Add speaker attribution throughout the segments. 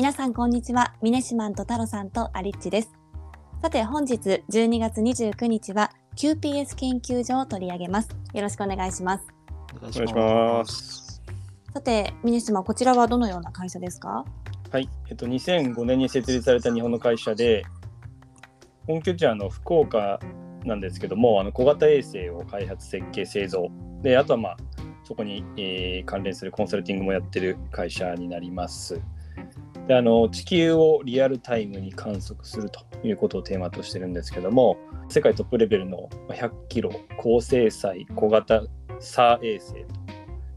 Speaker 1: 皆さんこんにちは。ミネシマンと太郎さんとアリッチです。さて本日12月29日は QPS 研究所を取り上げます。よろしくお願いします。
Speaker 2: お願
Speaker 3: いします。
Speaker 1: さてミネシマンこちらはどのような会社ですか？
Speaker 3: はい、えっと、2005年に設立された日本の会社で、本拠地はあの福岡なんですけども、あの小型衛星を開発、設計、製造、であとは、まあ、そこに、えー関連するコンサルティングもやってる会社になります。であの地球をリアルタイムに観測するということをテーマとしてるんですけども、世界トップレベルの100キロ高精細小型 SAR 衛星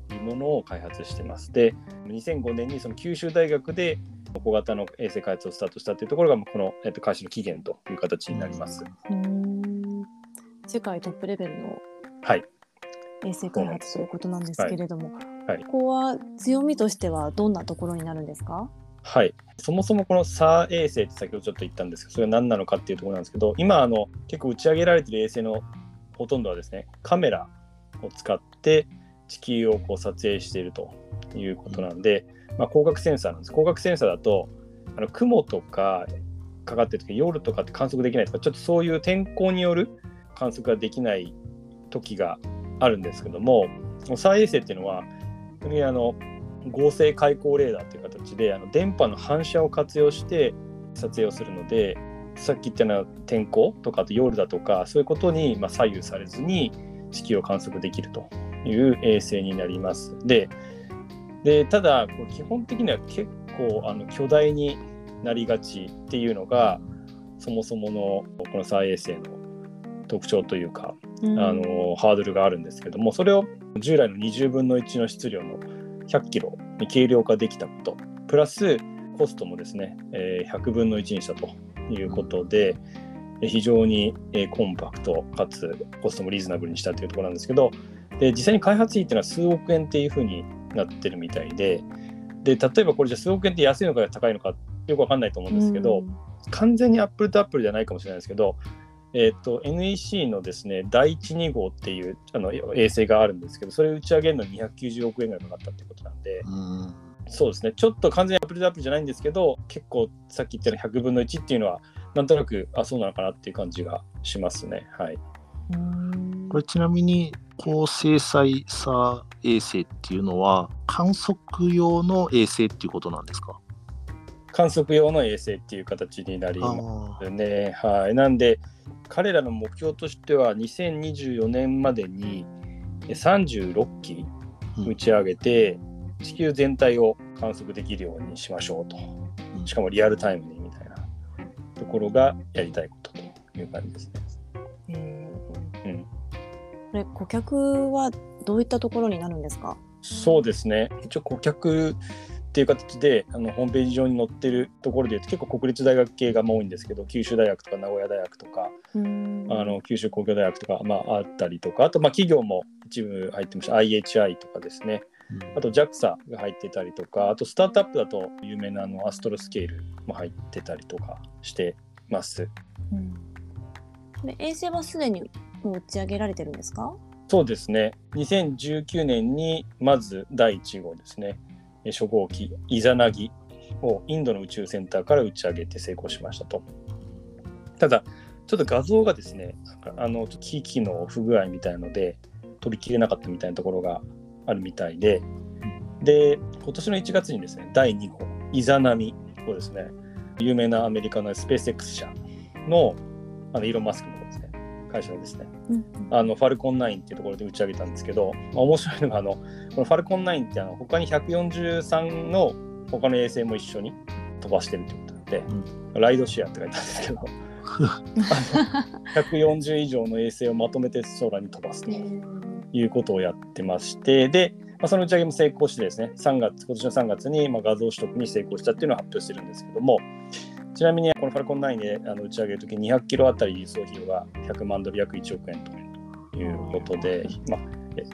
Speaker 3: というものを開発してます。で、2005年にその九州大学で小型の衛星開発をスタートしたというところがまあこの、えっと、会社の起源という形になります。
Speaker 1: 世界トップレベルの
Speaker 3: はい。
Speaker 1: 衛星開発ということなんですけれども、
Speaker 3: はいはい
Speaker 1: ここは強みとしてはどんなところになるんですか？
Speaker 3: はい。そもそもこの SAR 衛星って先ほどちょっと言ったんですけど、それは何なのかっていうところなんですけど、今あの結構打ち上げられてる衛星のほとんどはですね、カメラを使って地球をこう撮影しているということなんで、まあ、光学センサーなんです。光学センサーだと、あの雲とかかかってる時夜とかって観測できないとか、ちょっとそういう天候による観測ができない時があるんですけども、SAR 衛星っていうのは、本当にあの合成開口レーダーという形であの電波の反射を活用して撮影をするのでさっき言ったような天候とかあと夜だとかそういうことにまあ左右されずに地球を観測できるという衛星になります。ででただこう基本的には結構あの巨大になりがちっていうのがそもそものこの SAR 衛星の特徴というかあのハードルがあるんですけどもそれを従来の20分の1の質量の100キロに軽量化できたこと。プラスコストもですね、えー100分の1にしたということで、えー非常に、えーコンパクトかつコストもリーズナブルにしたというところなんですけどで実際に開発費っていうのは数億円っていうふうになってるみたいでで例えばこれじゃあ数億円って安いのか高いのかよくわかんないと思うんですけど、完全にアップルとアップルじゃないかもしれないですけど、えっと NEC のですね第1、2号っていうあの衛星があるんですけど、それを打ち上げるのに290億円ぐらいかかったってことなんで、
Speaker 2: うん
Speaker 3: そうですね、ちょっと完全にアップルとアップルじゃないんですけど、結構さっき言ったように100分の1っていうのは、なんとなく、あ、そうなのかなっていう感じがしますね。はい。
Speaker 1: うん
Speaker 2: これちなみに高精細さ衛星っていうのは観測用の衛星っていうことなんですか？
Speaker 3: 観測用の衛星っていう形になり
Speaker 2: あ
Speaker 3: ますね。はい。なんで、彼らの目標としては、2024年までにえ36機
Speaker 2: うん
Speaker 3: 打ち上げて、地球全体を観測できるようにしましょうと。
Speaker 2: うん
Speaker 3: しかもリアルタイムにみたいなところがやりたいことという感じですね。
Speaker 1: これ顧客はどういったところになるんですか？
Speaker 3: そうですね。一応顧客っていう形であのホームページ上に載ってるところで言うと結構国立大学系がまあ多いんですけど九州大学とか名古屋大学とか、
Speaker 1: うん。
Speaker 3: あの九州工業大学とか、まあ、あったりとかあとまあ企業も一部入ってました。IHI とかですね。あと JAXA が入ってたりとかあとスタートアップだと有名なあのアストロスケールも入ってたりとかしてます。
Speaker 1: 衛星はすでにもう打ち上げられてるんですか？
Speaker 3: そうですね。2019年にまず第1号ですね。え初号機イザナギをインドの宇宙センターから打ち上げて成功しましたと。ただちょっと画像がですねあの機器の不具合みたいので飛び切れなかったみたいなところがあるみたいでで今年の1月にですね第2号イザナミをですね有名なアメリカのスペース X 社のあのイーロン・マスクのですね会社のですね。あのファルコン9っていうところで打ち上げたんですけど、まあ、面白いのがあのこのファルコン9ってあの他に143の他の衛星も一緒に飛ばしてるってことなんで、ライドシェアって書いてあるんですけどあの140以上の衛星をまとめて空に飛ばすということをやってましてで、まあ、その打ち上げも成功してですね3月今年の3月にまあ画像取得に成功したっていうのを発表してるんですけどもちなみにこのファルコン9であの打ち上げるとき200キロあたり輸送費用が100万ドル約1億円ということで、まあ、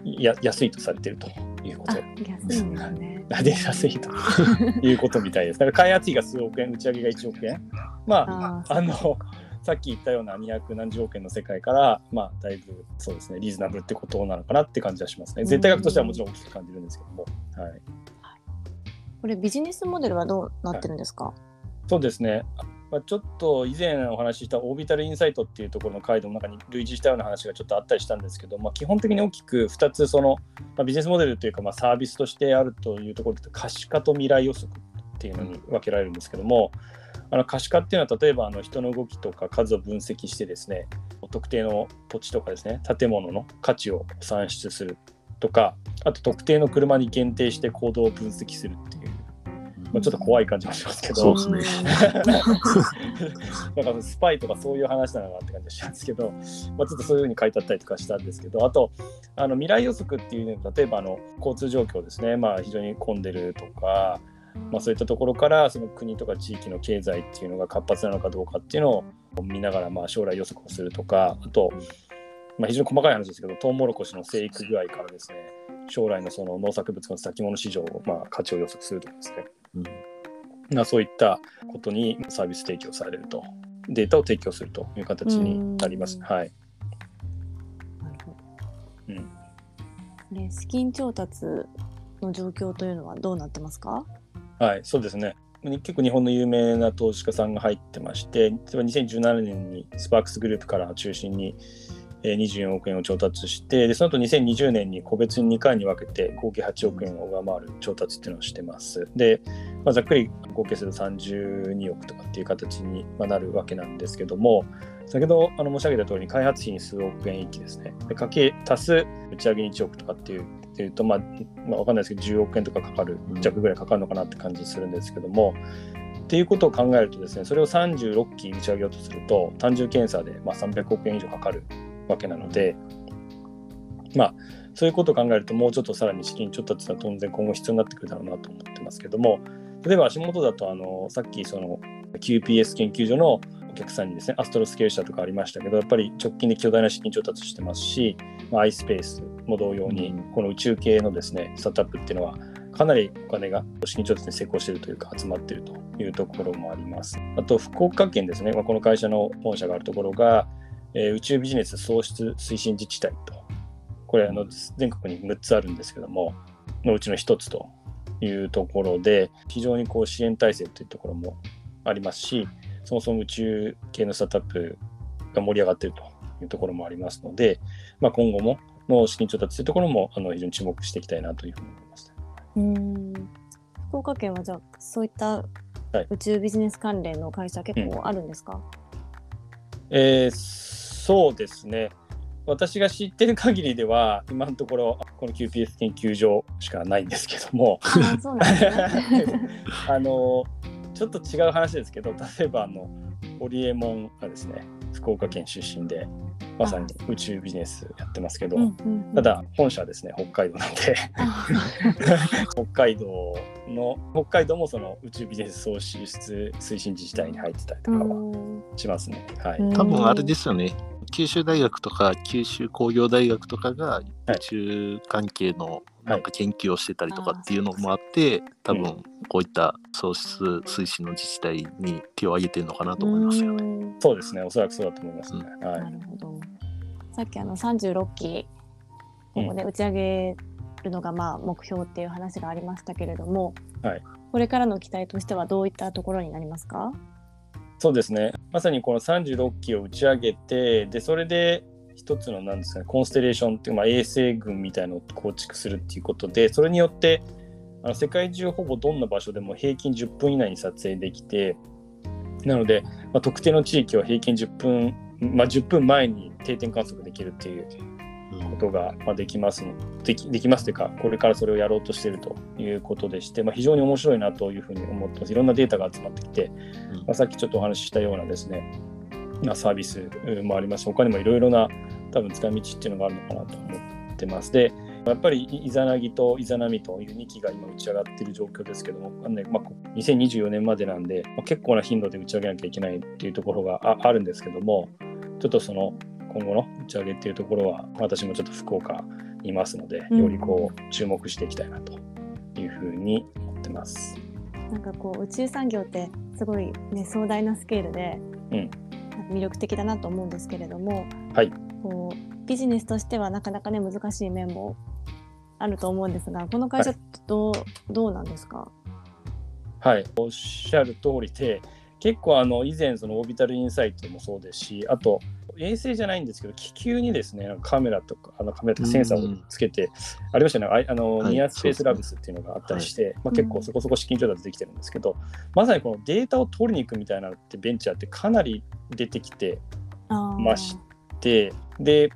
Speaker 3: や安いとされているというこ
Speaker 1: あ
Speaker 3: と
Speaker 1: 安いんですね
Speaker 3: で安いということみたいです。だから開発費が数億円、打ち上げが1億円。まあ、あの、さっき言ったような200何十億円の世界から、まあ、だいぶそうですね、リーズナブルってことなのかなって感じはしますね。絶対額としてはもちろん大きく感じるんですけども。はい。
Speaker 1: これビジネスモデルはどうなってるんですか、
Speaker 3: そうですね。まあ、ちょっと以前お話ししたオービタルインサイトっていうところの回の中に類似したような話がちょっとあったりしたんですけど、まあ、基本的に大きく2つその、まあ、ビジネスモデルというかまあサービスとしてあるというところで可視化と未来予測っていうのに分けられるんですけども、あの可視化っていうのは例えばあの人の動きとか数を分析してですね特定の土地とかですね建物の価値を算出するとかあと特定の車に限定して行動を分析するっていう、まあ、ちょっと怖い感じもしますけど。
Speaker 2: そうですね。
Speaker 3: なんかスパイとかそういう話なのかなって感じがしたんですけど、まあ、ちょっとそういうふうに書いてあったりとかしたんですけどあとあの未来予測っていうの例えばあの交通状況ですね、まあ、非常に混んでるとかまあ、そういったところからその国とか地域の経済っていうのが活発なのかどうかっていうのを見ながらまあ将来予測をするとかあと、まあ、非常に細かい話ですけどトウモロコシの生育具合からですね将来のその農作物の先物市場をまあ価値を予測するとかですね、うん。まあ、そういったことにサービス提供されると。データを提供するという形になります。はい、
Speaker 1: なるほど、うん。ね、資金調達の状況というのはどうなってますか？
Speaker 3: はい、そうですね。結構日本の有名な投資家さんが入ってまして、例えば2017年にスパークスグループから中心に24億円を調達して、でその後2020年に個別に2回に分けて合計8億円を上回る調達っていうのをしてます。で、まあ、ざっくり合計すると32億とかっていう形になるわけなんですけども、先ほどあの申し上げた通りに開発費に数億円域ですね。でかけ足す打ち上げに1億とかっていうっていうと、まあ、まあ、わかんないですけど、10億円とかかかる、弱ぐらいかかるのかなって感じするんですけども、っていうことを考えるとですね、それを36機打ち上げようとすると、単純検査でまあ300億円以上かかるわけなので、まあ、そういうことを考えると、もうちょっとさらに資金調達は当然今後必要になってくるだろうなと思ってますけども、例えば足元だと、あのさっきその QPS 研究所のお客さんにですね、アストロスケール社とかありましたけど、やっぱり直近で巨大な資金調達してますし、まあ、iSpace も同様に、この宇宙系のですね、スタートアップっていうのは、かなりお金が資金調達に成功しているというか、集まっているというところもあります。あと、福岡県ですね、まあ、この会社の本社があるところが、えー、宇宙ビジネス創出推進自治体と、これあの、全国に6つあるんですけども、のうちの1つというところで、非常にこう支援体制というところもありますし、そもそも宇宙系のスタートアップが盛り上がっているというところもありますので、まあ、今後もの資金調達というところもあの非常に注目していきたいなというふうに思います。
Speaker 1: うん。福岡県はじゃあそういった宇宙ビジネス関連の会社結構あるんですか、うん、
Speaker 3: えー、そうですね。私が知ってる限りでは今のところこの QPS 研究所しかないんですけども あのちょっと違う話ですけど例えばあのホリエモンがですね福岡県出身でまさに宇宙ビジネスやってますけど、ただ本社はですね北海道なんで。北海道の北海道もその宇宙ビジネス創出推進自治体に入ってたりとかはしますね。はい、
Speaker 2: 多分あれですよね。九州大学とか九州工業大学とかが宇宙関係のなんか研究をしてたりとかっていうのもあって、はい、多分こういった創出推進の自治体に手を挙げてるのかなと思いますよね。
Speaker 3: そうですね、おそらくそうだと思いますね。うん、はい、なるほ
Speaker 1: ど。さっきあの36機ここで打ち上げるのがまあ目標っていう話がありましたけれども、はい、これからの期待としてはどういったところになりますか？
Speaker 3: そうですね。まさにこの36機を打ち上げてでそれで一つのなんですかねコンステレーションっていう、まあ、衛星群みたいのを構築するっていうことでそれによってあの世界中ほぼどんな場所でも平均10分以内に撮影できてなので、まあ、特定の地域は平均10分、まあ、10分前に定点観測できるっていうことが、まあ、できますのできできますというかこれからそれをやろうとしているということでして、まあ、非常に面白いなというふうに思ってます。いろんなデータが集まってきて、まあ、さっきちょっとお話ししたようなですねなサービスもあります他にもいろいろな多分使い道っていうのがあるのかなと思ってます。でやっぱりイザナギとイザナミという2機が今打ち上がっている状況ですけども、ねまあ、2024年までなんで、まあ、結構な頻度で打ち上げなきゃいけないっていうところがああるんですけどもちょっとその今後の打ち上げっていうところは私もちょっと福岡にいますので、よりこう注目していきたいなというふうに思ってます。
Speaker 1: なんかこう宇宙産業ってすごい、ね、壮大なスケールで、うん、魅力的だなと思うんですけれども、はい、こうビジネスとしてはなかなかね難しい面もあると思うんですがこの会社どうはい、どうなんですか？
Speaker 3: はい。おっしゃる通りで結構あの以前その Orbital Insight もそうですしあと衛星じゃないんですけど気球にですねカメラとかあのカメラとかセンサーをつけて、ありましたね。あの、はい、 Near Space Labs っていうのがあったりして、はい、まあ、結構そこそこ資金調達できてるんですけど、まさにこのデータを取りに行くみたいなのってベンチャーってかなり出てきてましてで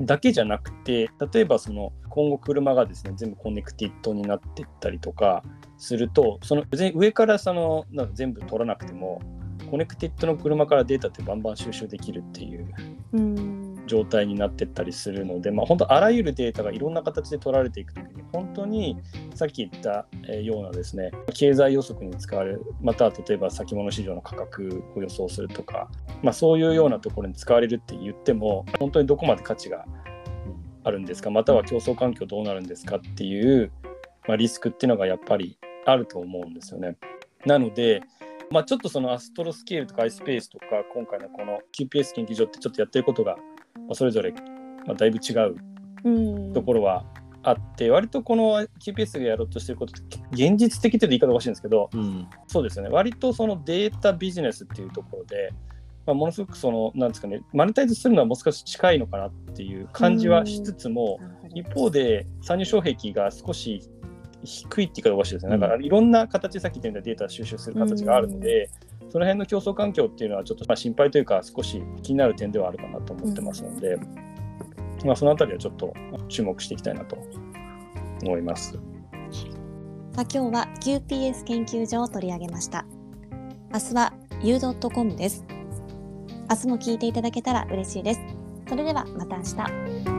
Speaker 3: だけじゃなくて例えばその今後車がですね全部コネクティッドになっていったりとかするとその上からそのなんか全部取らなくてもコネクティッドの車からデータってバンバン収集できるっていう状態になってったりするので、まあ、本当あらゆるデータがいろんな形で取られていくときに本当にさっき言ったようなですね経済予測に使われるまたは例えば先物市場の価格を予想するとか、まあ、そういうようなところに使われるって言っても本当にどこまで価値があるんですか？または競争環境どうなるんですかっていう、まあ、リスクっていうのがやっぱりあると思うんですよね。なので、まあ、ちょっとそのアストロスケールとか iSpace とか今回のこの QPS 研究所ってちょっとやってることが、まあ、それぞれ、まあ、だいぶ違うところはあって、割とこの QPS がやろうとしてることって現実的という言い方が欲しいんですけど、うん、そうですよね。割とそのデータビジネスっていうところで、まあ、ものすごくそのなんですかねマネタイズするのはもう少し近いのかなっていう感じはしつつも、一方で参入障壁が少し低いって言い方おかしいですね。だからいろんな形、さっき言ったデータ収集する形があるので、その辺の競争環境っていうのはちょっとまあ心配というか少し気になる点ではあるかなと思ってますので、まあ、そのあたりはちょっと注目していきたいなと思います。さ
Speaker 1: あ今日は QPS 研究所を取り上げました。明日は u.com です。明日も聞いていただけたら嬉しいです。それではまた明日。